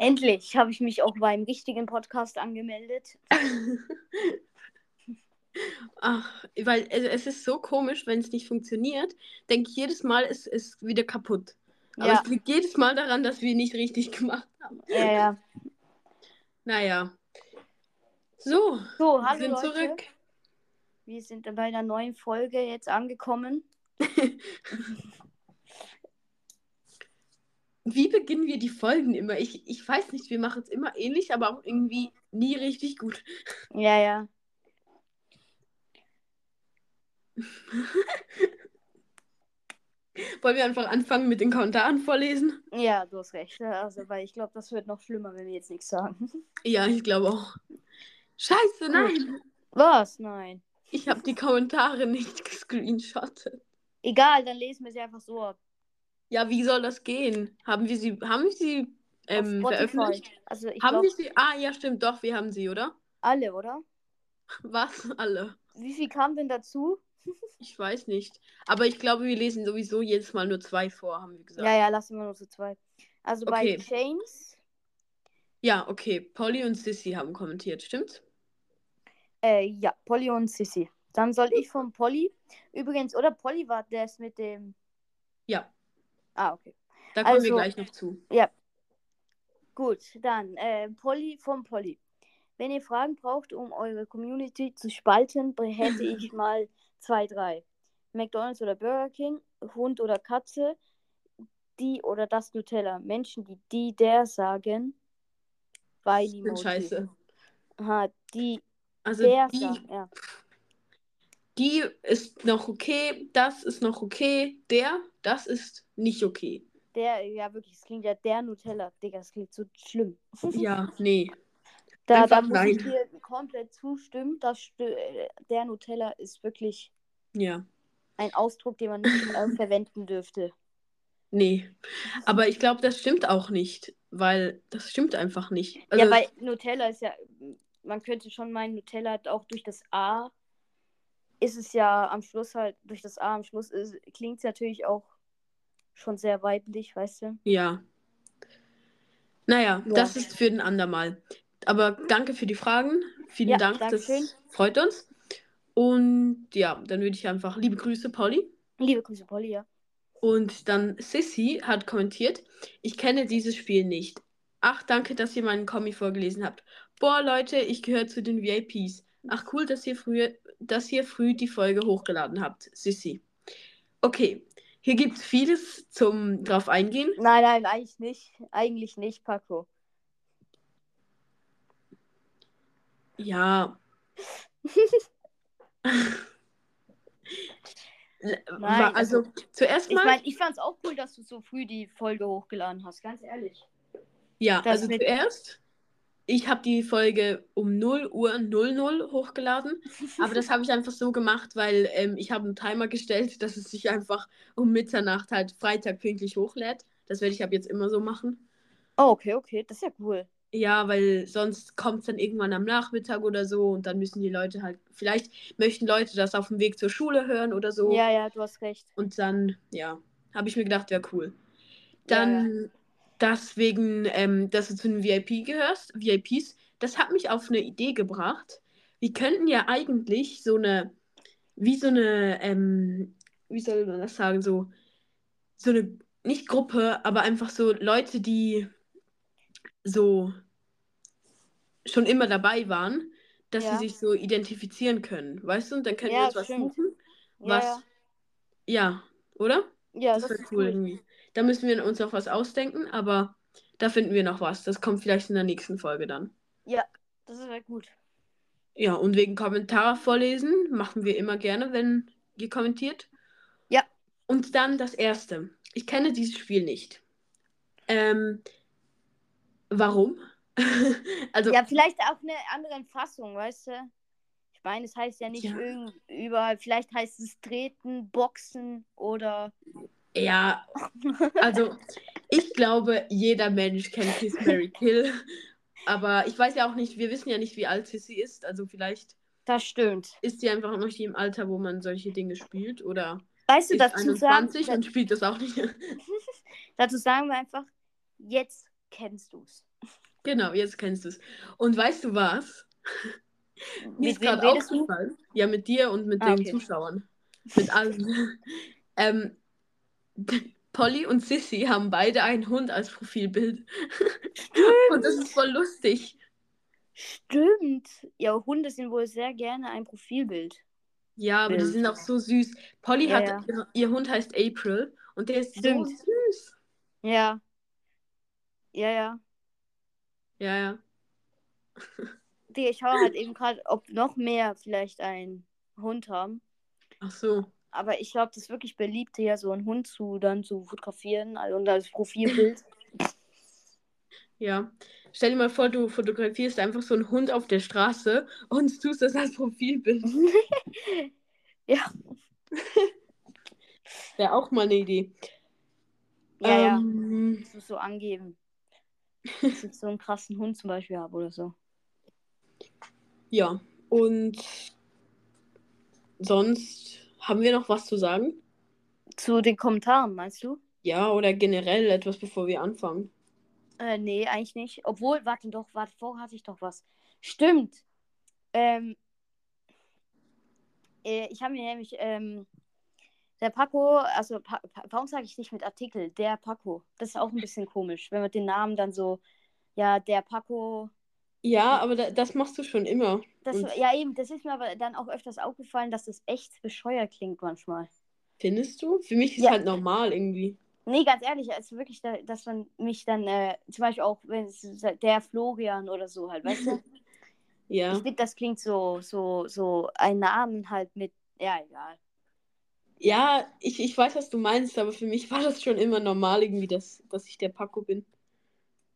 Endlich habe ich mich auch beim richtigen Podcast angemeldet. Ach, weil also es ist so komisch, wenn es nicht funktioniert, denke ich jedes Mal, es ist wieder kaputt. Aber Ja. es liegt jedes Mal daran, dass wir nicht richtig gemacht haben. Ja, ja. Naja. So, So, wir hallo sind Leute. zurück. Wir sind bei einer neuen Folge jetzt angekommen. Wie beginnen wir die Folgen immer? Ich, ich weiß nicht, wir machen es immer ähnlich, aber auch irgendwie nie richtig gut. Ja, ja. Wollen wir einfach anfangen mit den Kommentaren vorlesen? Ja, du hast recht. Also, weil ich glaube, das wird noch schlimmer, wenn wir jetzt nichts sagen. Ja, ich glaube auch. Scheiße, nein. Was? Nein. Ich habe die Kommentare nicht gescreenshottet. Egal, dann lesen wir sie einfach so ab. Ja, wie soll das gehen? Haben wir sie, haben wir sie ähm, veröffentlicht? Also, ich Haben glaube, wir sie? Ah, ja, stimmt, doch, wir haben sie, oder? alle, oder? Was? Alle. Wie viel kam denn dazu? Ich weiß nicht. Aber ich glaube, wir lesen sowieso jedes Mal nur zwei vor, haben wir gesagt. Ja, ja, lassen wir nur zu zweit. Also bei Okay. James, Ja, okay. Polly und Sissy haben kommentiert, stimmt's? äh, ja, Polly und Sissy. Dann soll ich von Polly. Übrigens, oder Polly war das mit dem. Ja, Ah, okay. da kommen wir Also- gleich noch zu. Gut, dann äh, Polly von Polly. Wenn ihr Fragen braucht, um eure Community zu spalten, hätte ich mal zwei, drei. McDonalds oder Burger King, Hund oder Katze, die oder das Nutella. Menschen, die die, der sagen, weil bin scheiße. Aha, die, Also der die, sagen, ja. die ist noch okay, das ist noch okay, der, das ist nicht okay. Der, ja wirklich, es klingt ja der Nutella. Digga, das klingt so schlimm. Ja, nee. Da, da Einfach muss ich nein. dir komplett zustimmen. Das, stö- äh, der Nutella ist wirklich Ja, ein Ausdruck, den man nicht äh, verwenden dürfte. nee. Aber ich glaube, das stimmt auch nicht, weil das stimmt einfach nicht. Also, ja, weil Nutella ist ja, man könnte schon meinen, Nutella hat auch durch das A, ist es ja am Schluss halt, durch das A am Schluss klingt es natürlich auch schon sehr weiblich, weißt du? Ja. Naja, Ja. das ist für ein andermal. Aber danke für die Fragen. Vielen Ja, Dank, Dankeschön. das freut uns. Und ja, dann würde ich einfach liebe Grüße, Polly. Liebe Grüße, Polly, ja. Und dann Sissy hat kommentiert, ich kenne dieses Spiel nicht. Ach, danke, dass ihr meinen Kommi vorgelesen habt. Boah, Leute, ich gehöre zu den VIPs. Ach, cool, dass ihr früher, dass ihr früh die Folge hochgeladen habt. Sissy. Okay, hier gibt es vieles zum drauf eingehen. Nein, nein, eigentlich nicht. Eigentlich nicht, Paco. Ja. Nein, War, also, zuerst Ich mal, meine, ich fand's auch cool, dass du so früh die Folge hochgeladen hast, ganz ehrlich. ja, das also zuerst, ich habe die Folge um 0 Uhr 00 hochgeladen, aber das habe ich einfach so gemacht, weil ähm, ich habe einen Timer gestellt, dass es sich einfach um Mitternacht halt Freitag pünktlich hochlädt. Das werde ich ab jetzt immer so machen. Oh, okay, okay, das ist ja cool. Ja, weil sonst kommt es dann irgendwann am Nachmittag oder so und dann müssen die Leute halt, vielleicht möchten Leute das auf dem Weg zur Schule hören oder so. Ja, ja, du hast recht. Und dann, ja, habe ich mir gedacht, wäre cool. Ja, Dann, das wegen, ähm, dass du zu den VIP gehörst, VIPs, das hat mich auf eine Idee gebracht. Wir könnten ja eigentlich so eine, wie so eine, ähm, wie soll man das sagen, so, so eine, nicht Gruppe, aber einfach so Leute, die so schon immer dabei waren, dass Ja. sie sich so identifizieren können, weißt du? Und dann können Ja, wir uns was stimmt. suchen, Ja, was, ja. ja, oder? Ja, das das wäre ist cool cool. irgendwie. Da müssen wir uns noch was ausdenken, aber da finden wir noch was. Das kommt vielleicht in der nächsten Folge dann. Das ist ja gut. Ja, und wegen Kommentare vorlesen machen wir immer gerne, wenn ihr kommentiert. Ja. Und dann das erste. Ich kenne dieses Spiel nicht. Ähm, warum? also, Ja, vielleicht auch eine andere Fassung, weißt du? Ich meine, es heißt ja nicht Ja. überall. Vielleicht heißt es Treten, Boxen oder. Ja, also ich glaube, jeder Mensch kennt Kiss Mary Kill. Aber ich weiß ja auch nicht, wir wissen ja nicht, wie alt Sissy ist. Also vielleicht Das stimmt. ist sie einfach noch nicht im Alter, wo man solche Dinge spielt. Oder Weißt du, ist dazu sagen, 21 und spielt das auch nicht. dazu sagen wir einfach, jetzt kennst du's. Genau, jetzt kennst du es. Und weißt du was? Mir ist gerade du? aufgefallen. Ja, mit dir und mit Ah, den okay. Zuschauern. Mit allen. ähm, Polly und Sissy haben beide einen Hund als Profilbild. und das ist voll lustig. Stimmt. Ja, Hunde sind wohl sehr gerne ein Profilbild. Ja, aber die Bild. sind auch so süß. Polly Ja, hat, ja. Ihr, ihr Hund heißt April und der ist Stimmt. so süß. Ja. Ja, ja. Ja, ja. Die, ich schaue halt eben gerade, ob noch mehr vielleicht einen Hund haben. Ach so. Aber ich glaube, das ist wirklich beliebt, hier so einen Hund zu dann zu fotografieren also und als Profilbild. Ja. Stell dir mal vor, du fotografierst einfach so einen Hund auf der Straße und tust das als Profilbild. ja. Wäre auch mal eine Idee. Ja, ja. ähm, Das musst du angeben. Dass ich so einen krassen Hund zum Beispiel habe oder so. Ja. Und sonst haben wir noch was zu sagen? Zu den Kommentaren, meinst du? Ja, oder generell etwas, bevor wir anfangen. Äh, nee, eigentlich nicht. Obwohl, warte doch, warte, vorher hatte ich doch was. Stimmt. Ähm, äh, ich habe mir nämlich, ähm, der Paco, also pa warum sage ich nicht mit Artikel? Der Paco. Das ist auch ein bisschen komisch, wenn man den Namen dann so, ja, der Paco. Ja, aber da, das machst du schon immer. Das, Und ja, eben, das ist mir aber dann auch öfters aufgefallen, dass das echt bescheuert klingt manchmal. findest du? Für mich ist Ja. halt normal irgendwie. Nee, ganz ehrlich, also wirklich, da, dass man mich dann, äh, zum Beispiel auch, wenn es der Florian oder so halt, weißt du? Ja. Ich finde, das klingt so, so, so ein Namen halt mit, ja, egal. Ja, ich, ich weiß, was du meinst, aber für mich war das schon immer normal irgendwie, dass, dass ich der Paco bin.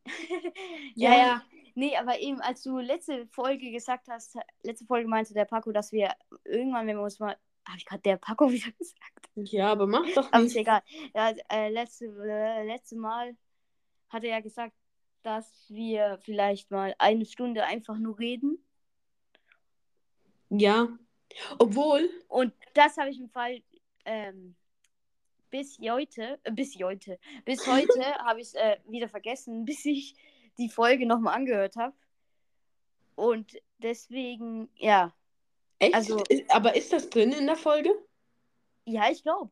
ja, Ja. Nee, aber eben, als du letzte Folge gesagt hast, letzte Folge meinte der Paco, dass wir irgendwann, wenn wir uns mal, habe ich gerade der Paco wieder gesagt? Ja, aber mach doch Aber ist nicht. egal. Ja, äh, letzte, äh, letzte Mal hat er ja gesagt, dass wir vielleicht mal eine Stunde einfach nur reden. Ja. Obwohl, Und das habe ich im Fall ähm, bis heute, äh, bis heute, bis heute habe ich es äh, wieder vergessen, bis ich die Folge nochmal angehört habe. Und deswegen, ja, echt? Also- aber ist das drin in der Folge? ja, ich glaube.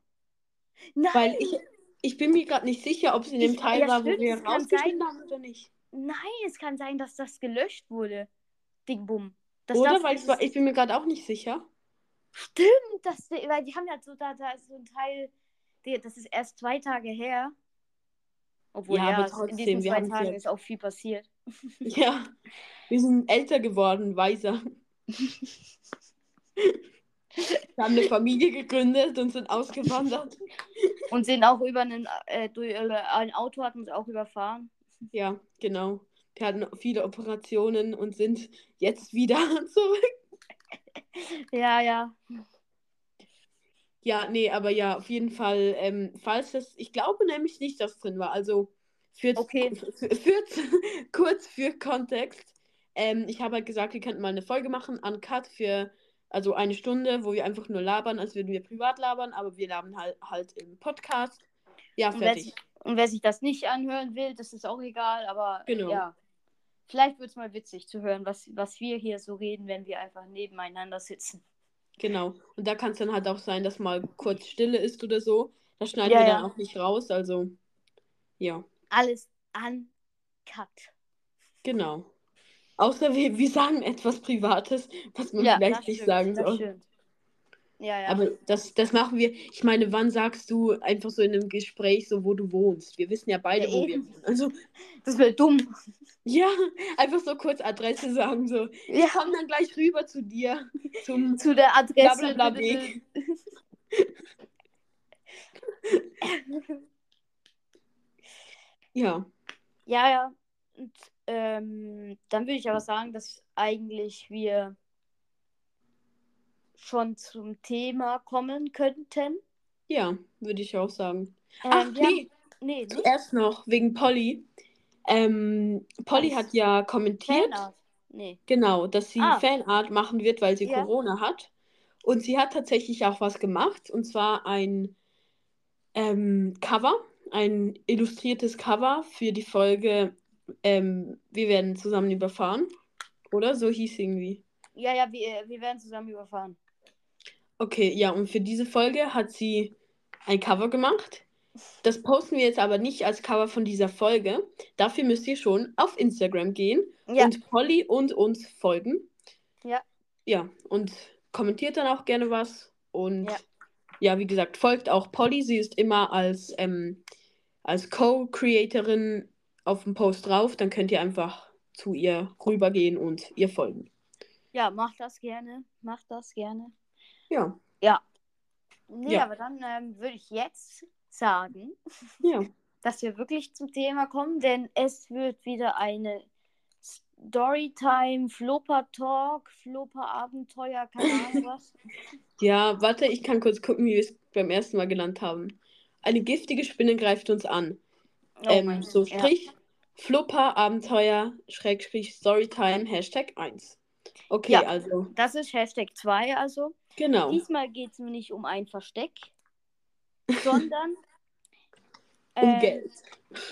Weil ich, ich bin mir gerade nicht sicher, ob es in dem Ich- Teil ja, war, stimmt, wo wir rausgeschnitten sein. haben oder nicht. nein, es kann sein, dass das gelöscht wurde. Ding Bum. Das Oder? Weil ich, war- ich bin mir gerade auch nicht sicher. Stimmt, das, weil die haben ja so, da, da ist so ein Teil, das ist erst zwei Tage her. Obwohl, Ja, ja, es- in trotzdem, diesen zwei Tagen ja- ist auch viel passiert. Ja. Wir sind älter geworden, weiser. Wir haben eine Familie gegründet und sind ausgewandert. Und sind auch über einen, äh, durch, ein Auto hat uns auch überfahren. Ja, genau. Wir hatten viele Operationen und sind jetzt wieder zurück. Ja, ja. Ja, nee, aber ja, auf jeden Fall, ähm, falls das, ich glaube nämlich nicht, dass drin war. Also, für, Okay. für, für, kurz für Kontext. Ähm, ich habe halt gesagt, wir könnten mal eine Folge machen, uncut für, also eine Stunde, wo wir einfach nur labern, als würden wir privat labern, aber wir labern halt, halt im Podcast. Ja, Und wer, fertig. sich, und wer sich das nicht anhören will, das ist auch egal, aber Genau. ja. Vielleicht wird es mal witzig zu hören, was, was wir hier so reden, wenn wir einfach nebeneinander sitzen. Genau. Und da kann es dann halt auch sein, dass mal kurz Stille ist oder so. Das schneiden Ja, wir ja. dann auch nicht raus, also ja, Alles uncut. genau. Außer wir, wir sagen etwas Privates, was man Ja, vielleicht nicht stimmt, sagen soll. stimmt. Ja, ja. Aber das, das machen wir. Ich meine, wann sagst du einfach so in einem Gespräch, so wo du wohnst? Wir wissen ja beide, Ja, wo wir wohnen. Also, das wäre dumm. ja, einfach so kurz Adresse sagen, so. Wir Ja. kommen dann gleich rüber zu dir. Zum Zu der Adresse. Weg. Ja, Ja, ja. Und, ähm, dann würde ich aber sagen, dass eigentlich wir schon zum Thema kommen könnten. ja, würde ich auch sagen. Ähm, Ach, wir haben- nee, nee, zuerst noch wegen Polly. Ähm, Polly Was? hat ja kommentiert. Fanart. Nee. Genau, dass sie Ah. Fanart machen wird, weil sie Ja. Corona hat. Und sie hat tatsächlich auch was gemacht, und zwar ein ähm, Cover, ein illustriertes Cover für die Folge ähm, wir werden zusammen überfahren. Oder? So hieß irgendwie. Ja, ja, wir, wir werden zusammen überfahren. Okay, ja, und für diese Folge hat sie ein Cover gemacht. Das posten wir jetzt aber nicht als Cover von dieser Folge. Dafür müsst ihr schon auf Instagram gehen Ja. und Polly und uns folgen. Ja. Ja, und kommentiert dann auch gerne was. Und ja, Ja. wie gesagt, folgt auch Polly. Sie ist immer als, ähm, als Co-Creatorin auf dem Post drauf. Dann könnt ihr einfach zu ihr rübergehen und ihr folgen. Ja, macht das gerne. Macht das gerne. Ja, Nee, Ja. aber dann ähm, würde ich jetzt sagen, ja. dass wir wirklich zum Thema kommen, denn es wird wieder eine Storytime, Flopper Talk, Flopper Abenteuer, keine Ahnung was. Ja, warte, ich kann kurz gucken, wie wir es beim ersten Mal genannt haben. Eine giftige Spinne greift uns an. Oh ähm, so Gott, ja. Strich, Flupper, Abenteuer, Schrägstrich, Storytime, Hashtag 1. Okay, Ja. also, Das ist Hashtag 2 also. Genau. Diesmal geht es mir nicht um ein Versteck, sondern Um ähm, Geld.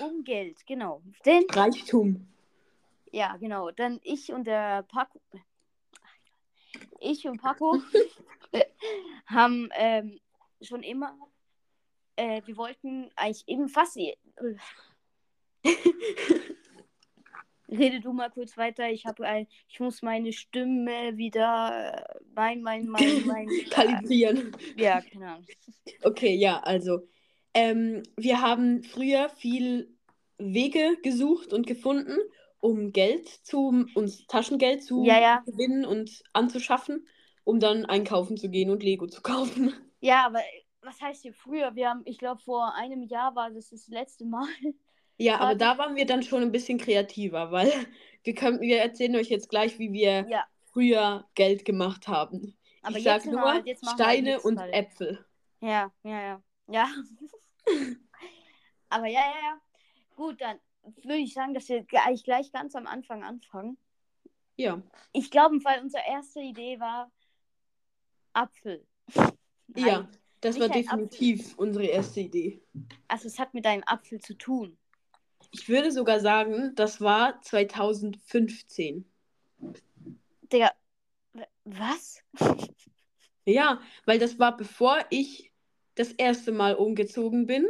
Um Geld, genau. Denn, Reichtum. ja, genau. Dann ich und der Paco. Ich und Paco haben ähm, schon immer. Äh, wir wollten eigentlich eben fast. Äh, Rede du mal kurz weiter. Ich habe ein, ich muss meine Stimme wieder, äh, mein, mein, mein, mein. Kalibrieren. ja, keine Ahnung. Okay, ja, also. Ähm, wir haben früher viel Wege gesucht und gefunden, um Geld zu, uns Taschengeld zu Ja, ja. gewinnen und anzuschaffen, um dann einkaufen zu gehen und Lego zu kaufen. Ja, aber äh, was heißt hier früher? Wir haben, ich glaube, vor einem Jahr war das das letzte Mal. Ja, aber da waren wir dann schon ein bisschen kreativer, weil wir können, wir erzählen euch jetzt gleich, wie wir Ja, früher Geld gemacht haben. aber ich sag nur halt Steine und halt. Äpfel. Ja, ja, ja. Ja. Aber ja, ja, ja. Gut, dann würde ich sagen, dass wir gleich, gleich ganz am Anfang anfangen. Ja. Ich glaube, weil unsere erste Idee war Apfel. Ja, Nein, das nicht war definitiv unsere erste Idee. Also es hat mit einem Apfel zu tun. Ich würde sogar sagen, das war 2015. Digga, was? Ja, weil das war bevor ich das erste Mal umgezogen bin.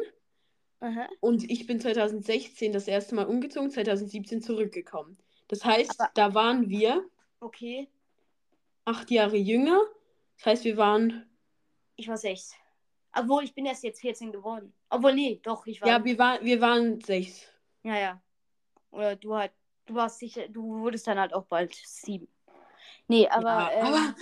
Aha. Und ich bin 2016 das erste Mal umgezogen, 2017 zurückgekommen. Das heißt, Aber- da waren wir Okay, acht Jahre jünger. Das heißt, wir waren ich war sechs. Obwohl, ich bin erst jetzt 14 geworden. Obwohl, nee, doch, ich war. Ja, wir, war, wir waren sechs. Ja, ja. Oder du halt, du warst sicher, du wurdest dann halt auch bald sieben. Nee, aber, ja, ähm, aber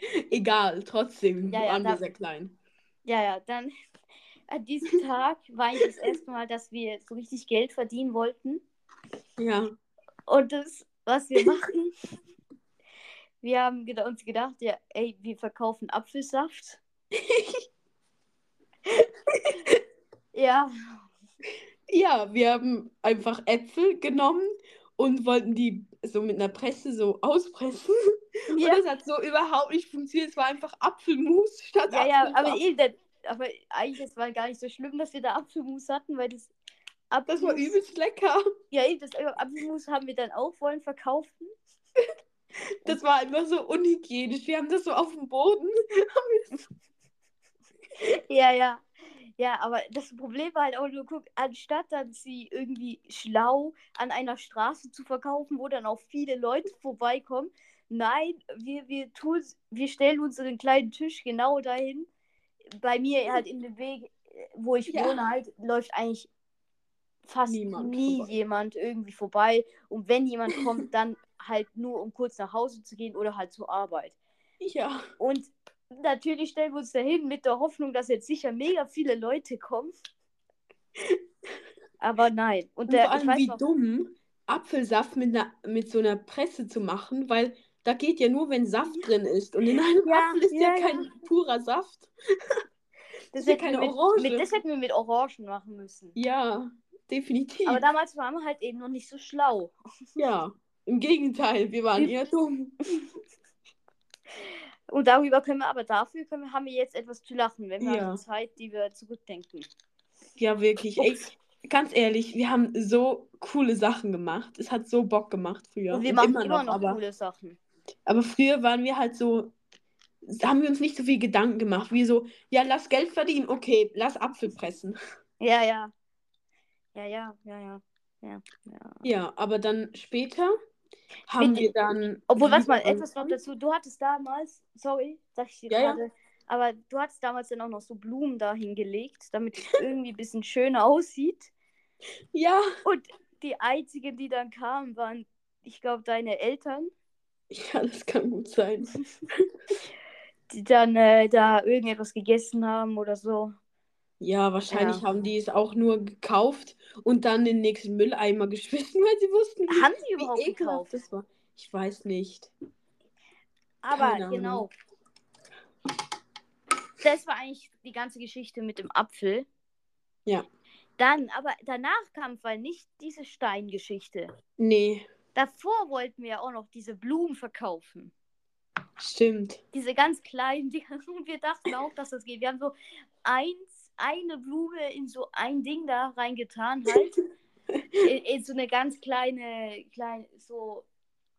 egal, trotzdem Ja, ja, waren wir sehr klein. Ja, ja, dann an diesem Tag war ich das erste Mal, dass wir so richtig Geld verdienen wollten. Ja, Und das, was wir machen, wir haben uns gedacht, ja, ey, wir verkaufen Apfelsaft. ja, ja, wir haben einfach Äpfel genommen und wollten die so mit einer Presse so auspressen. ja, Und das hat so überhaupt nicht funktioniert. Es war einfach Apfelmus statt ja, ja, aber, eh, das, aber eigentlich das war gar nicht so schlimm, dass wir da Apfelmus hatten, weil das Das war Apfelmus, übelst lecker. ja, eben, das Apfelmus haben wir dann auch wollen verkaufen. Das war einfach so unhygienisch. Wir haben das so auf dem Boden. Ja, ja. Ja, aber das Problem war halt auch nur, guck, anstatt dann sie irgendwie schlau an einer Straße zu verkaufen, wo dann auch viele Leute vorbeikommen, nein, wir, wir tun, wir stellen unseren kleinen Tisch genau dahin. Bei mir halt in dem Weg, wo ich Ja. wohne, halt, läuft eigentlich fast Niemand nie vorbei. jemand irgendwie vorbei. Und wenn jemand kommt, dann halt nur, um kurz nach Hause zu gehen oder halt zur Arbeit. Ja. Und natürlich stellen wir uns dahin mit der Hoffnung, dass jetzt sicher mega viele Leute kommen. Aber nein. Und Und der, vor ich allem, wie noch, dumm, Apfelsaft mit, einer, mit so einer Presse zu machen, weil da geht ja nur, wenn Saft drin ist. Und in einem Ja, Apfel ist ja, ja, ja. kein purer Saft. das ist ja keine mit, Orange. mit, das hätten wir mit Orangen machen müssen. Ja, definitiv. Aber damals waren wir halt eben noch nicht so schlau. ja, im Gegenteil, wir waren eher dumm. Und darüber können wir, aber dafür können wir, haben wir jetzt etwas zu lachen, wenn wir Ja. an die Zeit, die wir zurückdenken. Ja, wirklich. Ey, ganz ehrlich, wir haben so coole Sachen gemacht. Es hat so Bock gemacht früher. Und wir machen immer immer noch, noch aber, coole Sachen. aber früher waren wir halt so, haben wir uns nicht so viel Gedanken gemacht. Wie so, ja, lass Geld verdienen, okay, lass Apfel pressen. Ja, ja. Ja, ja, ja, ja. Ja, ja. Ja, aber dann später haben Mit- wir dann. Obwohl, was mal, etwas noch dazu. Du hattest damals, sorry, sag ich dir Ja, ja. gerade, aber du hattest damals dann auch noch so Blumen da hingelegt, damit es irgendwie ein bisschen schöner aussieht. Ja, Und die einzigen, die dann kamen, waren, ich glaube, deine Eltern, ja, das kann gut sein. die dann äh, da irgendetwas gegessen haben oder so. Ja, wahrscheinlich Ja. haben die es auch nur gekauft und dann in den nächsten Mülleimer geschmissen, weil sie wussten, wie, Haben sie wie überhaupt ekelhaft gekauft? das war. Ich weiß nicht. Aber Keine Ahnung. genau. Das war eigentlich die ganze Geschichte mit dem Apfel. Ja. Dann, aber danach kam weil nicht diese Steingeschichte. Nee, Davor wollten wir ja auch noch diese Blumen verkaufen. stimmt. Diese ganz kleinen Dinger. Und wir dachten auch, dass das geht. Wir haben so eins, eine Blume in so ein Ding da reingetan halt. in, in so eine ganz kleine, kleine, so,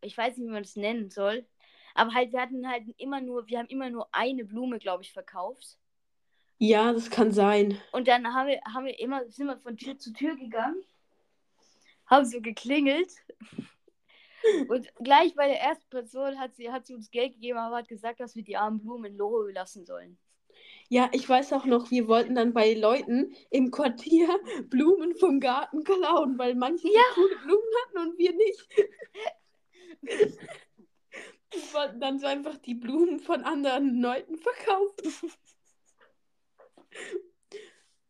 ich weiß nicht, wie man das nennen soll. Aber halt, wir hatten halt immer nur, wir haben immer nur eine Blume, glaube ich, verkauft. Ja, das kann sein. Und dann haben wir, haben wir immer, sind wir von Tür zu Tür gegangen, haben so geklingelt. Und gleich bei der ersten Person hat sie, hat sie uns Geld gegeben, aber hat gesagt, dass wir die armen Blumen in Lohe lassen sollen. Ja, ich weiß auch noch, wir wollten dann bei Leuten im Quartier Blumen vom Garten klauen, weil manche Ja. coole Blumen hatten und wir nicht. Wir wollten dann so einfach die Blumen von anderen Leuten verkaufen.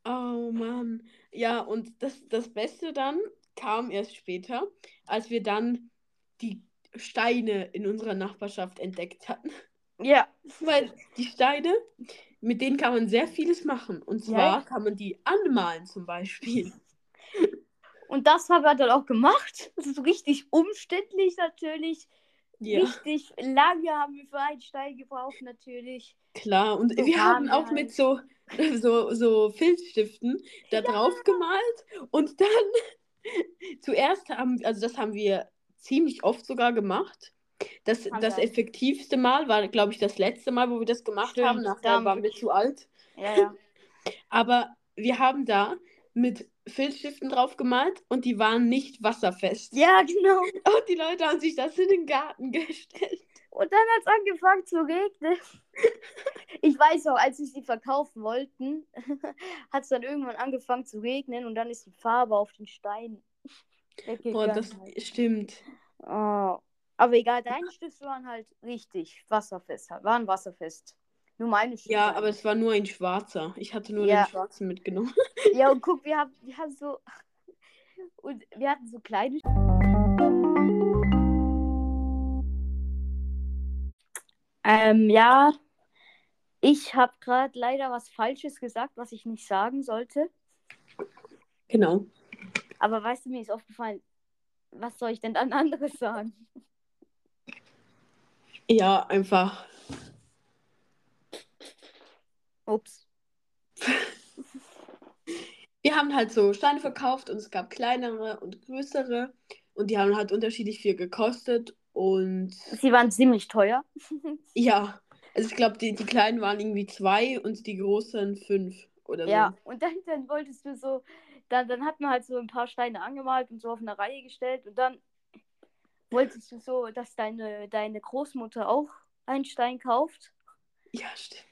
Oh Mann. Ja, und das, das Beste dann kam erst später, als wir dann die Steine in unserer Nachbarschaft entdeckt hatten. Ja. Weil die Steine, mit denen kann man sehr vieles machen. Und Ja, zwar ja. kann man die anmalen zum Beispiel. Und das haben wir dann auch gemacht. Das ist richtig umständlich natürlich. Ja, Richtig lange haben wir für einen Stein gebraucht natürlich. klar. Und So wir haben auch halt. mit so, so, so Filzstiften da drauf gemalt. Und dann zuerst haben, also das haben wir ziemlich oft sogar gemacht. Das, Kann das sein. effektivste Mal war, glaube ich, das letzte Mal, wo wir das gemacht Stimmt, haben. da Nachher waren wir zu alt. Ja, ja. Aber wir haben da mit Filzstiften drauf gemalt und die waren nicht wasserfest. Ja, genau. Und die Leute haben sich das in den Garten gestellt. Und dann hat es angefangen zu regnen. Ich weiß auch, als wir sie verkaufen wollten, hat es dann irgendwann angefangen zu regnen und dann ist die Farbe auf den Stein weggegangen. Boah, das stimmt. oh. Aber egal, deine Stifte waren halt richtig wasserfest, waren wasserfest. Nur meine Stifte. Ja, aber es war nur ein schwarzer. Ich hatte nur Ja. den schwarzen mitgenommen. Ja, und guck, wir haben, wir haben so. Und wir hatten so kleine. Ähm, ja. Ich habe gerade leider was Falsches gesagt, was ich nicht sagen sollte. Genau. Aber weißt du, mir ist aufgefallen, was soll ich denn dann anderes sagen? Ja, einfach. Ups. Wir haben halt so Steine verkauft und es gab kleinere und größere. Und die haben halt unterschiedlich viel gekostet. Und Sie waren ziemlich teuer. ja, also ich glaube, die, die kleinen waren irgendwie zwei und die großen fünf oder so. Ja, und dann, dann wolltest du so, dann, dann hat man halt so ein paar Steine angemalt und so auf eine Reihe gestellt und dann wolltest du so, dass deine, deine Großmutter auch einen Stein kauft. Ja, stimmt.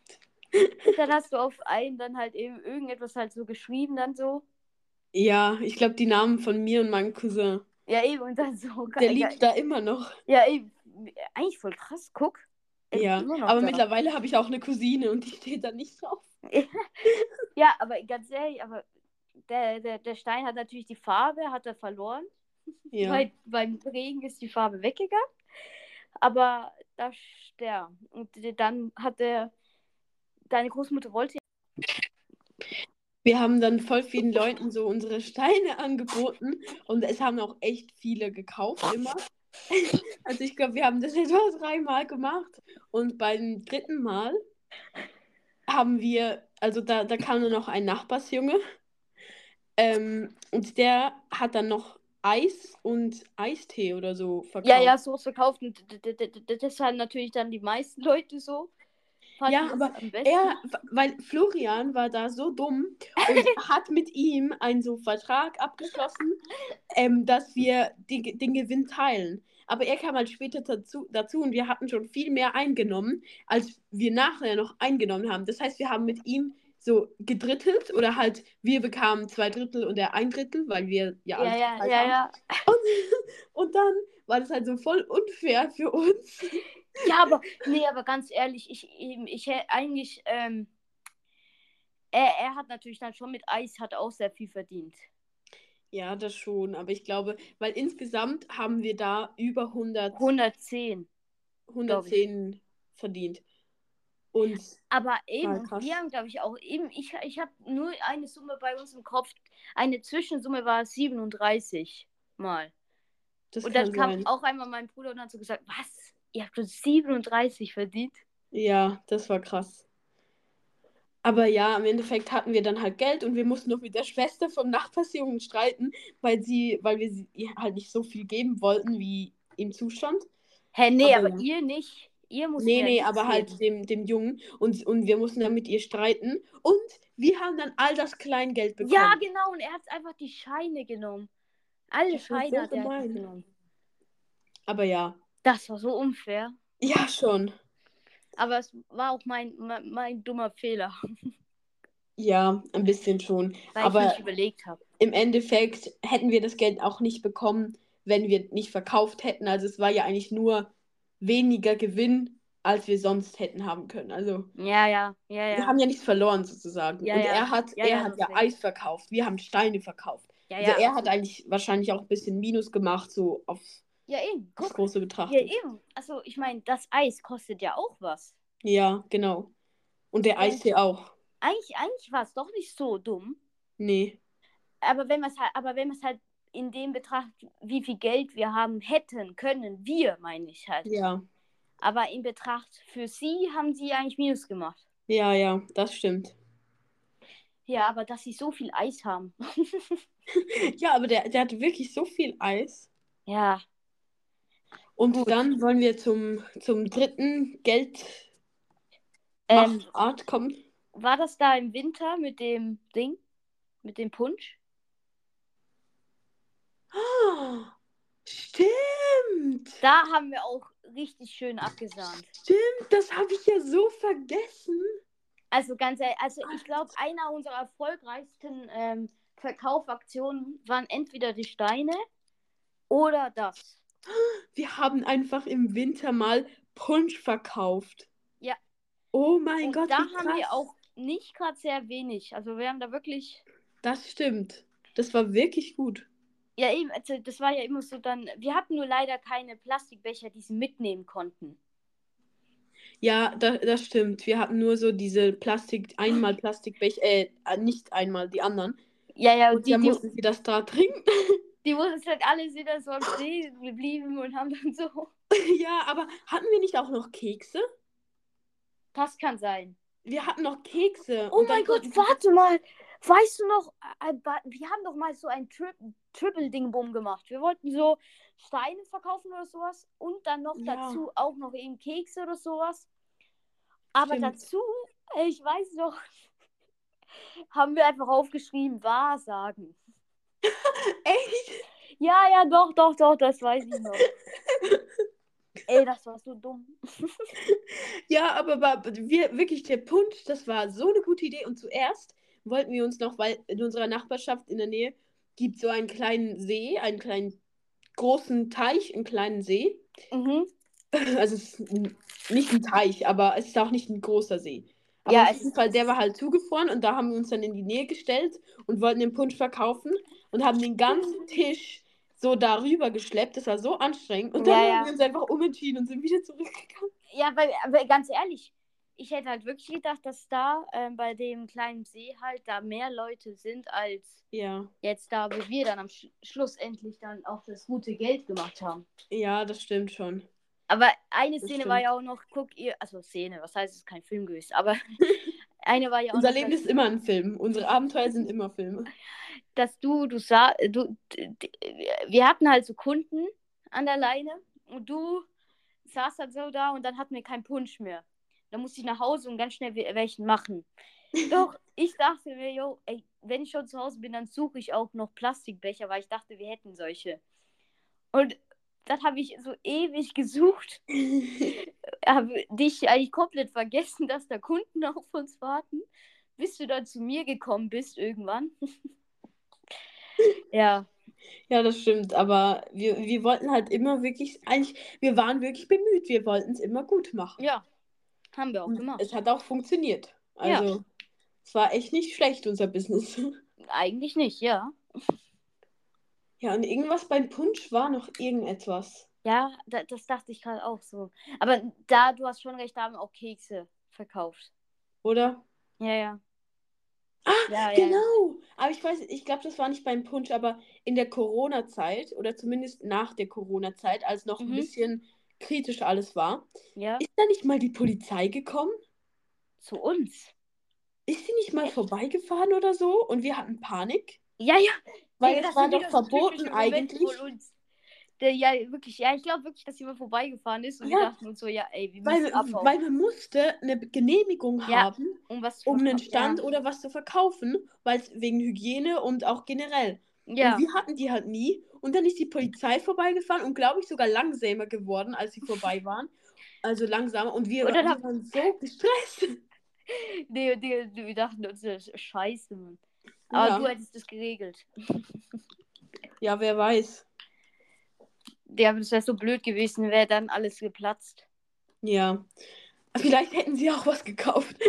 Und dann hast du auf einen dann halt eben irgendetwas halt so geschrieben, dann so. Ja, ich glaube, die Namen von mir und meinem Cousin. Ja, eben, und dann so. Der liegt da immer noch. Ja, eben. Eigentlich voll krass, guck. Er Ja, aber da. mittlerweile habe ich auch eine Cousine und die steht da nicht drauf. Ja, aber ganz ehrlich, aber der, der, der Stein hat natürlich die Farbe, hat er verloren. Ja. Weil beim Regen ist die Farbe weggegangen. Aber das der. Und dann hat der. Deine Großmutter wollte. Wir haben dann voll vielen Leuten so unsere Steine angeboten und es haben auch echt viele gekauft immer. Also ich glaube, wir haben das etwa dreimal gemacht und beim dritten Mal haben wir, also da, da kam nur noch ein Nachbarsjunge Ähm, und der hat dann noch Eis und Eistee oder so verkauft. Ja, ja, sowas verkauft. Und das haben natürlich dann die meisten Leute so. Ja, aber. Er, weil Florian war da so dumm und hat mit ihm einen so Vertrag abgeschlossen, ähm, dass wir die, den Gewinn teilen. Aber er kam halt später dazu, dazu und wir hatten schon viel mehr eingenommen, als wir nachher noch eingenommen haben. Das heißt, wir haben mit ihm so gedrittelt oder halt wir bekamen zwei Drittel und er ein Drittel, weil wir ja alles ja, ja, ja, ja. Und dann war das halt so voll unfair für uns. Ja, aber, nee, aber ganz ehrlich, ich, ich, ich hätte eigentlich, ähm, er, er hat natürlich dann schon mit Eis, hat auch sehr viel verdient. Ja, das schon, aber ich glaube, weil insgesamt haben wir da über 100, 110. 110 verdient. Und Aber eben, wir haben, glaube ich, auch eben, ich, ich habe nur eine Summe bei uns im Kopf, eine Zwischensumme war 37 mal. das Und dann kam sein. auch einmal mein Bruder und hat so gesagt, was? Ihr habt schon 37 verdient? Ja, das war krass. Aber ja, im Endeffekt hatten wir dann halt Geld und wir mussten noch mit der Schwester vom Nachbarsjungen streiten, weil sie, weil wir sie ihr halt nicht so viel geben wollten, wie ihm zustand. Hä, nee, Aber aber, ja. ihr nicht. Ihr musst Nee, nee, aber halt dem, dem Jungen. Und, und wir mussten dann mit ihr streiten. Und wir haben dann all das Kleingeld bekommen. Ja, genau, und er hat einfach die Scheine genommen. Alle Das Scheine so hat er genommen. Aber ja. Das war so unfair. Ja, schon. Aber es war auch mein, mein, mein dummer Fehler, Ja, ein bisschen schon. weil Aber ich nicht überlegt habe. im Endeffekt hätten wir das Geld auch nicht bekommen, wenn wir nicht verkauft hätten. Also es war ja eigentlich nur weniger Gewinn, als wir sonst hätten haben können. Also Ja, ja, ja, wir ja. haben ja nichts verloren sozusagen. Ja, Und ja. er hat, Ja, er ja, hat das ja Eis verkauft. Wir haben Steine verkauft. Ja, Also ja. er hat eigentlich wahrscheinlich auch ein bisschen Minus gemacht, so auf ja, eben. das Guck. große Ja, betrachtet. eben. Also, ich meine, das Eis kostet ja auch was. Ja, genau. Und der Ja. Eistee auch. Eigentlich, eigentlich war es doch nicht so dumm. Nee. Aber wenn man es halt, aber wenn man es halt in dem Betracht, wie viel Geld wir haben hätten können, wir, meine ich halt. Ja. Aber in Betracht für sie haben sie eigentlich Minus gemacht. Ja, ja, das stimmt. Ja, aber dass sie so viel Eis haben. Ja, aber der, der hatte wirklich so viel Eis. ja. Und Gut. dann wollen wir zum, zum dritten Geldmachart Ähm, kommen. war das da im Winter mit dem Ding? Mit dem Punsch? Stimmt. Da haben wir auch richtig schön abgesahnt. Stimmt, das habe ich ja so vergessen. Also ganz ehrlich, also ich glaube, einer unserer erfolgreichsten ähm, Verkaufaktionen waren entweder die Steine oder das. Wir haben einfach im Winter mal Punsch verkauft. Ja. Oh mein Und Gott, da haben wir krass. auch nicht gerade sehr wenig. Also wir haben da wirklich. Das stimmt. Das war wirklich gut. Ja, eben, also das war ja immer so dann. Wir hatten nur leider keine Plastikbecher, die sie mitnehmen konnten. Ja, da, das stimmt. Wir hatten nur so diese Plastik, einmal Plastikbecher, äh, nicht einmal, die anderen. Ja, ja, Und und die, dann die, mussten sie das da trinken. die wussten halt alle wieder so am Stehen geblieben und haben dann so. ja, aber hatten wir nicht auch noch Kekse? Das kann sein. Wir hatten noch Kekse. Oh mein Gott, warte mal. Weißt du noch, äh, äh, wir haben doch mal so ein Tri Triple-Ding-Bum gemacht. Wir wollten so Steine verkaufen oder sowas und dann noch Ja. dazu auch noch eben Kekse oder sowas. Aber Stimmt. dazu, ich weiß noch, haben wir einfach aufgeschrieben, Wahrsagen. Echt? Ja, ja, doch, doch, doch, das weiß ich noch. Ey, das war so dumm. Ja, aber war, wir, wirklich der Punsch, das war so eine gute Idee. Und zuerst wollten wir uns noch, weil in unserer Nachbarschaft in der Nähe gibt so einen kleinen See, einen kleinen großen Teich, einen kleinen See. Mhm. Also es ist nicht ein Teich, aber es ist auch nicht ein großer See. Aber Ja, auf jeden Fall, der war halt zugefroren und da haben wir uns dann in die Nähe gestellt und wollten den Punsch verkaufen und haben den ganzen Tisch so darüber geschleppt. Das war so anstrengend. Und dann Ja, haben ja. wir uns einfach umentschieden und sind wieder zurückgegangen. Ja, weil, aber ganz ehrlich, ich hätte halt wirklich gedacht, dass da ähm, bei dem kleinen See halt da mehr Leute sind, als Ja, jetzt da, wo wir dann am Sch Schluss endlich dann auch das gute Geld gemacht haben. ja, das stimmt schon. Aber eine Das Szene war stimmt. ja auch noch, guck ihr, also Szene, was heißt, es ist kein Film gewesen, aber eine war ja auch Unser noch, Leben ist immer ein Film. Unsere Abenteuer sind immer Filme. dass du, du sah, du, wir hatten halt so Kunden an der Leine und du saßt dann so da und dann hatten wir keinen Punsch mehr. Dann musste ich nach Hause und ganz schnell we- welchen machen. Doch, ich dachte mir, yo, ey, wenn ich schon zu Hause bin, dann suche ich auch noch Plastikbecher, weil ich dachte, wir hätten solche. Und dann habe ich so ewig gesucht, habe dich eigentlich komplett vergessen, dass da Kunden auf uns warten, bis du dann zu mir gekommen bist irgendwann. ja, Ja, das stimmt, aber wir, wir wollten halt immer wirklich, eigentlich, wir waren wirklich bemüht, wir wollten es immer gut machen. ja, haben wir auch gemacht. es hat auch funktioniert. Ja. Also, es war echt nicht schlecht, unser Business. Eigentlich nicht, ja. Ja, und irgendwas beim Punsch war noch irgendetwas. Ja, da, das dachte ich gerade auch so. Aber da, du hast schon recht, da haben auch Kekse verkauft. Oder? Ja, ja. Ah, Ja, ja, ja. genau. Aber ich weiß, ich glaube, das war nicht beim Punsch, aber in der Corona-Zeit oder zumindest nach der Corona-Zeit, als noch ein Mhm. bisschen kritisch alles war, Ja, ist da nicht mal die Polizei gekommen? zu uns. Ist sie nicht mal vorbeigefahren oder so? Und wir hatten Panik? Ja, ja. Weil Digga, es war doch verboten eigentlich. ja, wirklich, ja, ich glaube wirklich, dass jemand vorbeigefahren ist und wir Ja. dachten uns so, ja, ey, wir Weil, müssen abhauen. weil man musste eine Genehmigung Ja, haben, um was um einen. Stand oder was zu verkaufen, weil es wegen Hygiene und auch generell. Ja, Und wir hatten die halt nie. Und dann ist die Polizei vorbeigefahren und glaube ich sogar langsamer geworden, als sie vorbei waren. Also langsamer. Und wir, Und dann wir hab- waren so gestresst. nee, nee, wir dachten uns, das ist scheiße, Mann. Aber Ja. du hättest das geregelt. Ja, wer weiß. Ja, das wäre so blöd gewesen, wäre dann alles geplatzt. Ja. Vielleicht hätten sie auch was gekauft.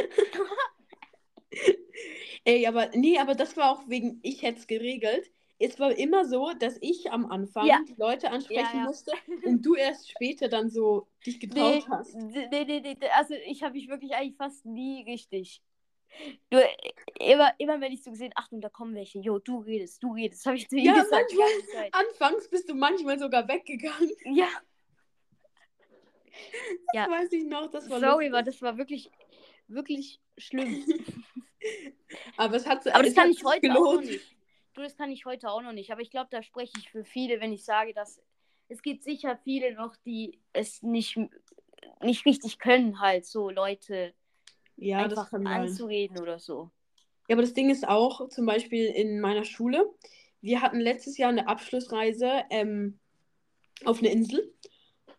Ey, aber nee, aber das war auch wegen, ich hätte es geregelt. Es war immer so, dass ich am Anfang Ja. die Leute ansprechen Ja, ja. musste und du erst später dann so dich getraut Nee, hast. nee, nee, nee, also ich habe mich wirklich eigentlich fast nie richtig. Nur immer, immer wenn ich so gesehen, Achtung, da kommen welche, jo, du redest, du redest, habe ich zu ihm Ja, gesagt. manchmal-. Anfangs bist du manchmal sogar weggegangen. Ja, Das Ja. weiß ich noch, das war sorry, war das war wirklich, wirklich schlimm. Aber es hat Aber das kann ich sich heute auch gelohnt. nicht. Du, das kann ich heute auch noch nicht. Aber ich glaube, da spreche ich für viele, wenn ich sage, dass es gibt sicher viele noch, die es nicht, nicht richtig können, halt so Leute Ja, einfach kann sein. anzureden oder so. Ja, aber das Ding ist auch, zum Beispiel in meiner Schule, wir hatten letztes Jahr eine Abschlussreise ähm, auf eine Insel.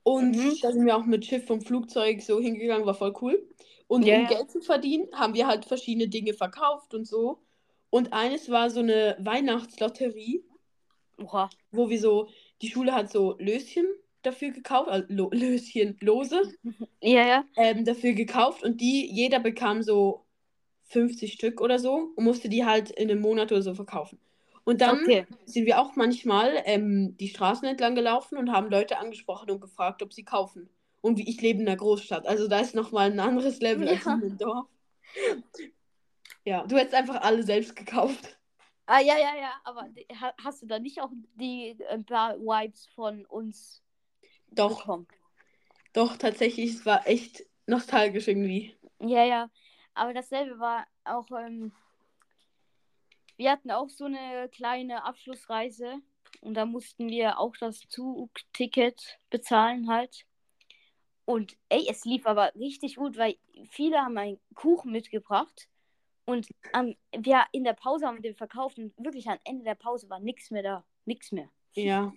Und Mhm. da sind wir auch mit Schiff und Flugzeug so hingegangen, war voll cool. Und Ja, um. Geld zu verdienen, haben wir halt verschiedene Dinge verkauft und so. Und eines war so eine Weihnachtslotterie, Oha. wo wir so, die Schule hat so Löschen dafür gekauft, also Lo Löschen, Lose Ja, ja. ähm, dafür gekauft und die, jeder bekam so 50 Stück oder so und musste die halt in einem Monat oder so verkaufen. Und dann Okay. sind wir auch manchmal ähm, die Straßen entlang gelaufen und haben Leute angesprochen und gefragt, ob sie kaufen. Und wie ich lebe in einer Großstadt, also da ist nochmal ein anderes Level als Ja. in einem Dorf. Ja, du hättest einfach alle selbst gekauft. Ah, ja, ja, ja. Aber hast du da nicht auch die ein paar Vibes von uns Doch, bekommen? doch, tatsächlich, es war echt nostalgisch irgendwie. Ja, ja. Aber dasselbe war auch, ähm, wir hatten auch so eine kleine Abschlussreise und da mussten wir auch das Zugticket bezahlen halt. Und ey, es lief aber richtig gut, weil viele haben einen Kuchen mitgebracht und ähm, wir in der Pause haben wir den verkauft und wirklich am Ende der Pause war nichts mehr da. Nichts mehr. Ja.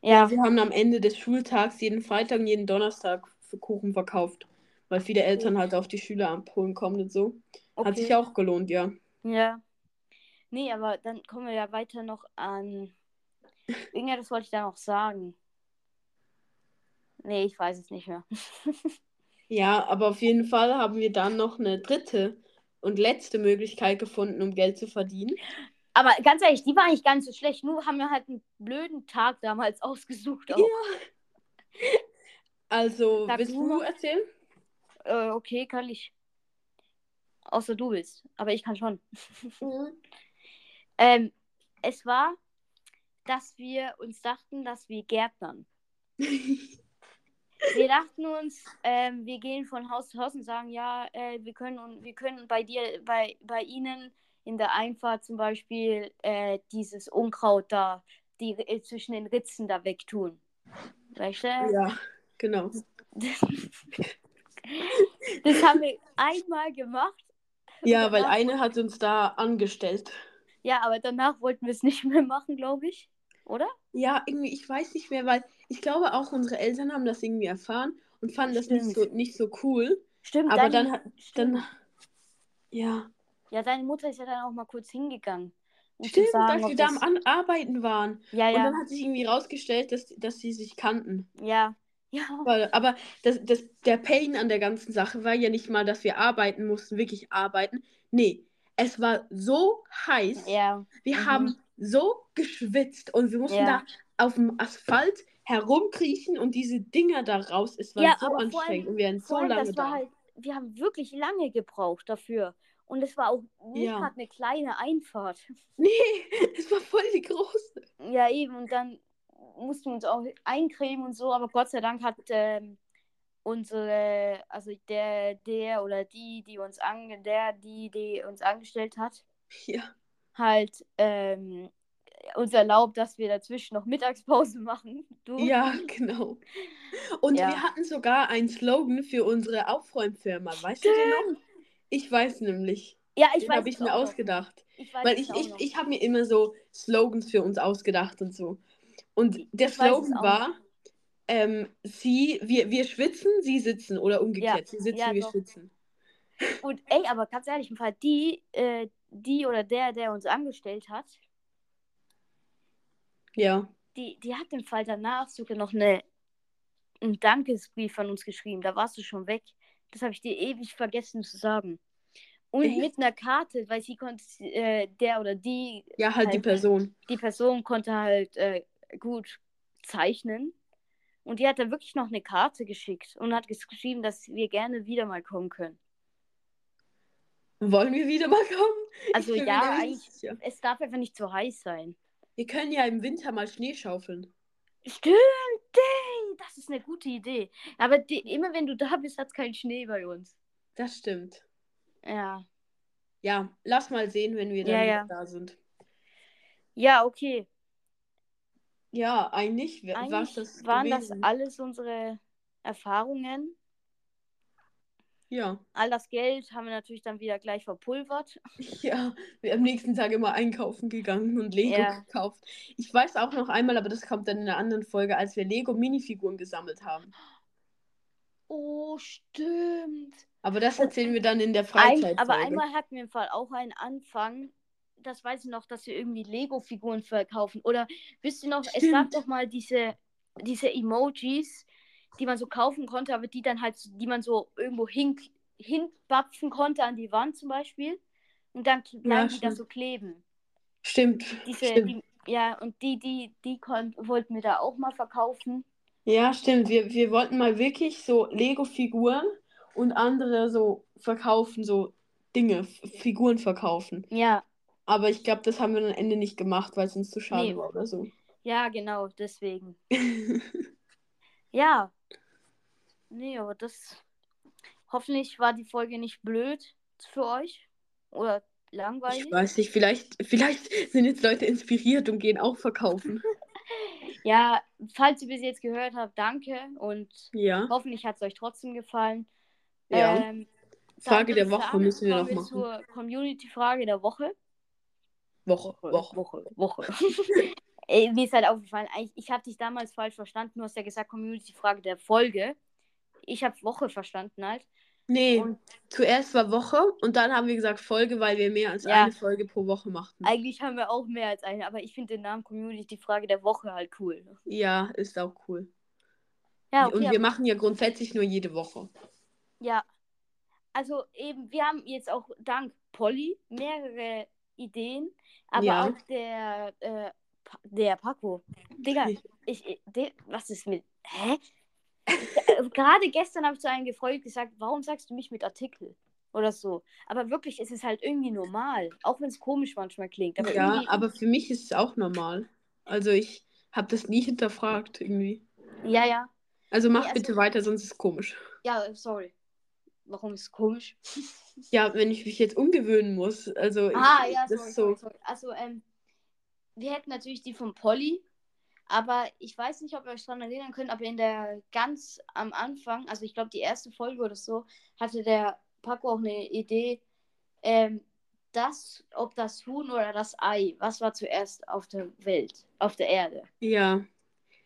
Ja, Wir haben am Ende des Schultags jeden Freitag und jeden Donnerstag für Kuchen verkauft. Weil viele Eltern halt auf die Schüler abholen kommen und so. Hat sich okay. auch gelohnt, ja. Ja. Nee, aber dann kommen wir ja weiter noch an. Irgendwas wollte ich da noch sagen. Nee, ich weiß es nicht mehr. Ja, aber auf jeden Fall haben wir dann noch eine dritte und letzte Möglichkeit gefunden, um Geld zu verdienen. Aber ganz ehrlich, die war eigentlich ganz so schlecht. Nur haben wir halt einen blöden Tag damals ausgesucht. Auch. Ja. Also, Sag willst du du erzählen? Äh, okay, kann ich. Außer du willst. Aber ich kann schon. Ähm, es war, dass wir uns dachten, dass wir Gärtnern. Wir dachten uns, ähm, wir gehen von Haus zu Haus und sagen, ja, äh, wir können und wir können bei dir, bei, bei Ihnen in der Einfahrt zum Beispiel äh, dieses Unkraut da, die äh, zwischen den Ritzen da wegtun. Weißt du? Ja, genau. Das haben wir einmal gemacht. Ja, weil eine hat uns da angestellt. Ja, aber danach wollten wir es nicht mehr machen, glaube ich. Oder? Ja, irgendwie, ich weiß nicht mehr, weil ich glaube auch unsere Eltern haben das irgendwie erfahren und fanden das nicht so, nicht so cool. Stimmt. Aber deine- dann hat, dann, ja, Ja, deine Mutter ist ja dann auch mal kurz hingegangen. Um stimmt, sagen, dass ob wir da am Arbeiten waren. Ja, Und ja. dann hat sich irgendwie rausgestellt, dass, dass sie sich kannten. Ja. Ja. Weil, aber das, das, der Pain an der ganzen Sache war ja nicht mal, dass wir arbeiten mussten, wirklich arbeiten. Nee, es war so heiß. Ja. Wir Mhm. haben so geschwitzt und wir mussten Ja. da auf dem Asphalt herumkriechen und diese Dinger da raus. Es war Ja, so anstrengend allem- und wir waren so allem, lange das war da. halt, wir haben wirklich lange gebraucht dafür. Und es war auch nicht Ja. gerade eine kleine Einfahrt. Nee, es war voll die große. Ja, eben. Und dann mussten wir uns auch eincremen und so. Aber Gott sei Dank hat ähm, unsere, also der, der oder die, die uns ange, der, die, die uns angestellt hat, Ja, halt ähm, uns erlaubt, dass wir dazwischen noch Mittagspause machen. Du? ja, genau. Und Ja. wir hatten sogar einen Slogan für unsere Aufräumfirma. Weißt du den noch? Ich weiß nämlich. Ja, ich den weiß habe ich mir auch ausgedacht. Ich weiß Weil ich, ich, noch. ich habe mir immer so Slogans für uns ausgedacht und so. Und der Ich Slogan war, ähm, sie, wir, wir schwitzen, sie sitzen. Oder umgekehrt, sie sitzen, ja, wir doch. schwitzen. Und ey, aber ganz ehrlich, im Fall die, äh, die oder der, der uns angestellt hat, Ja. die, die hat im Fall danach sogar noch eine, einen Dankesbrief von uns geschrieben. Da warst du schon weg. Das habe ich dir ewig vergessen zu sagen. Und Echt? mit einer Karte, weil sie konnte, äh, der oder die, Ja, halt die Halt. Person. die Person konnte halt äh, gut zeichnen. Und die hat da wirklich noch eine Karte geschickt und hat geschrieben, dass wir gerne wieder mal kommen können. Wollen wir wieder mal kommen? Also ja, eigentlich, es darf einfach nicht zu heiß sein. Wir können ja im Winter mal Schnee schaufeln. Stimmt, dang, das ist eine gute Idee. Aber die, immer wenn du da bist, hat es keinen Schnee bei uns. Das stimmt. Ja. Ja, lass mal sehen, wenn wir dann Ja, ja. da sind. Ja, okay. Ja, eigentlich, war Eigentlich das waren das gewesen. alles unsere Erfahrungen. Ja. All das Geld haben wir natürlich dann wieder gleich verpulvert. Ja, wir am nächsten Tag immer einkaufen gegangen und Lego Ja. gekauft. Ich weiß auch noch einmal, aber das kommt dann in einer anderen Folge, als wir Lego Minifiguren gesammelt haben. Oh, stimmt. Aber das erzählen wir dann in der Ein, Freizeit. aber einmal hatten wir im Fall auch einen Anfang. Das weiß ich noch, dass wir irgendwie Lego-Figuren verkaufen. Oder wisst ihr noch, es gab Stimmt. doch mal diese, diese Emojis, die man so kaufen konnte, aber die dann halt, die man so irgendwo hin, hinbapfen konnte an die Wand zum Beispiel. Und dann bleiben die da so kleben. Stimmt. Diese, stimmt. die, ja, und die, die, die wollten wir da auch mal verkaufen. Ja, stimmt. Wir, wir wollten mal wirklich so Lego-Figuren und andere so verkaufen, so Dinge, Figuren verkaufen. Ja, Aber ich glaube, das haben wir am Ende nicht gemacht, weil es uns zu schade Nee. war oder so. ja, genau, deswegen. Ja. Nee, aber das. Hoffentlich war die Folge nicht blöd für euch. Oder langweilig. Ich weiß nicht, vielleicht, vielleicht sind jetzt Leute inspiriert und gehen auch verkaufen. Ja, falls ihr bis jetzt gehört habt, danke. Und Ja. hoffentlich hat es euch trotzdem gefallen. Ja. Ähm, Frage der ich Woche sagen, müssen wir kommen noch machen. zur Community-Frage der Woche. Woche, Woche. Woche, Woche. Ey, mir ist halt aufgefallen, eigentlich, ich habe dich damals falsch verstanden. Du hast ja gesagt Community-Frage der Folge. Ich habe Woche verstanden halt. Nee, Und zuerst war Woche und dann haben wir gesagt Folge, weil wir mehr als Ja. eine Folge pro Woche machten. eigentlich haben wir auch mehr als eine, aber ich finde den Namen Community-Frage der Woche halt cool. Ja, ist auch cool. Ja, okay. und wir machen ja grundsätzlich nur jede Woche. Ja. Also eben, wir haben jetzt auch dank Polly mehrere Ideen, aber Ja. auch der, äh, der Paco. Digga, ich, ich der, was ist mit. Hä? Äh, Gerade gestern habe ich zu einem gefreut gesagt, warum sagst du mich mit Artikel? Oder so. Aber wirklich, es ist halt irgendwie normal. Auch wenn es komisch manchmal klingt. Aber Ja, irgendwie, aber für mich ist es auch normal. Also ich habe das nie hinterfragt irgendwie. ja, ja. Also mach Nee, also- bitte weiter, sonst ist es komisch. Ja, sorry. warum ist es komisch? Ja, wenn ich mich jetzt umgewöhnen muss. Also, ah, ich, ja, das sorry, so. sorry, sorry. Also, ähm, wir hätten natürlich die von Polly, aber ich weiß nicht, ob ihr euch daran erinnern könnt, aber in der ganz am Anfang, also ich glaube die erste Folge oder so, hatte der Paco auch eine Idee, ähm, das, ob das Huhn oder das Ei, was war zuerst auf der Welt, auf der Erde? Ja,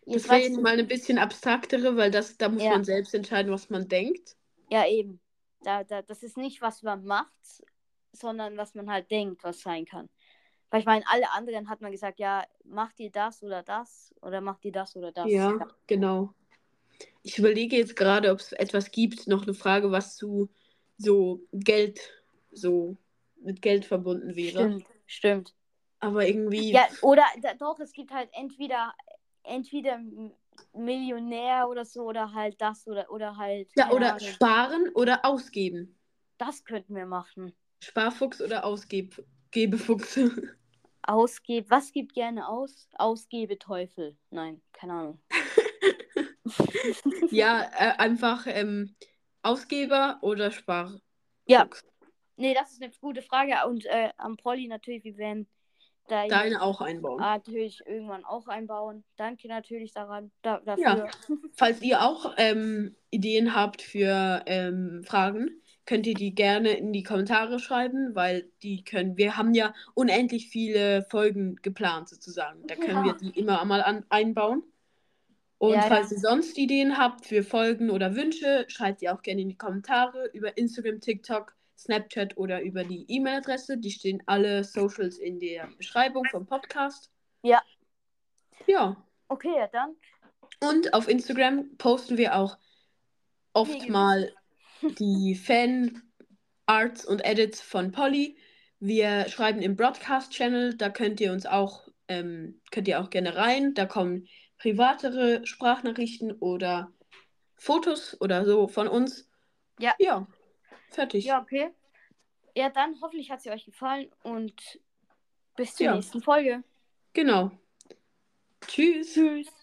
Jetzt das wäre weiß jetzt mal eine bisschen abstraktere, weil das, da muss Ja. man selbst entscheiden, was man denkt. Ja, eben. Da, da, das ist nicht, was man macht, sondern was man halt denkt, was sein kann. Weil ich meine, alle anderen hat man gesagt, ja, macht ihr das oder das oder macht ihr das oder das. Ja, genau. Ich überlege jetzt gerade, ob es etwas gibt, noch eine Frage, was zu so Geld, so mit Geld verbunden wäre. Stimmt, stimmt. Aber irgendwie, Ja, oder da, doch, es gibt halt entweder entweder Millionär oder so oder halt das oder oder halt ja, oder Ahnung. sparen oder ausgeben. das könnten wir machen. Sparfuchs oder Ausgebefuchs. Ausgebe, was gibt gerne aus? Ausgebeteufel. Nein, keine Ahnung. ja, äh, einfach ähm, Ausgeber oder Sparfuchs. Ja. Nee, das ist eine gute Frage und äh, am Polly natürlich, wir werden da Deine auch einbauen. natürlich irgendwann auch einbauen. Danke natürlich daran da, dafür. Ja. Falls ihr auch ähm, Ideen habt für ähm, Fragen, könnt ihr die gerne in die Kommentare schreiben, weil die können, wir haben ja unendlich viele Folgen geplant sozusagen. Da können wir Ja. die immer mal an, einbauen. Und Ja, falls ihr sonst Ideen habt für Folgen oder Wünsche, schreibt die auch gerne in die Kommentare über Instagram, TikTok, Snapchat oder über die E-Mail-Adresse. Die stehen alle Socials in der Beschreibung vom Podcast. Ja. Ja. Okay, ja, dann. Und auf Instagram posten wir auch oft mal die Fan-Arts und Edits von Polly. Wir schreiben im Broadcast-Channel, da könnt ihr uns auch, ähm, könnt ihr auch gerne rein. Da kommen privatere Sprachnachrichten oder Fotos oder so von uns. Ja. Ja, fertig. Ja, okay. Ja, dann hoffentlich hat sie euch gefallen und bis zur Ja. nächsten Folge. Genau. Tschüss. Tschüss.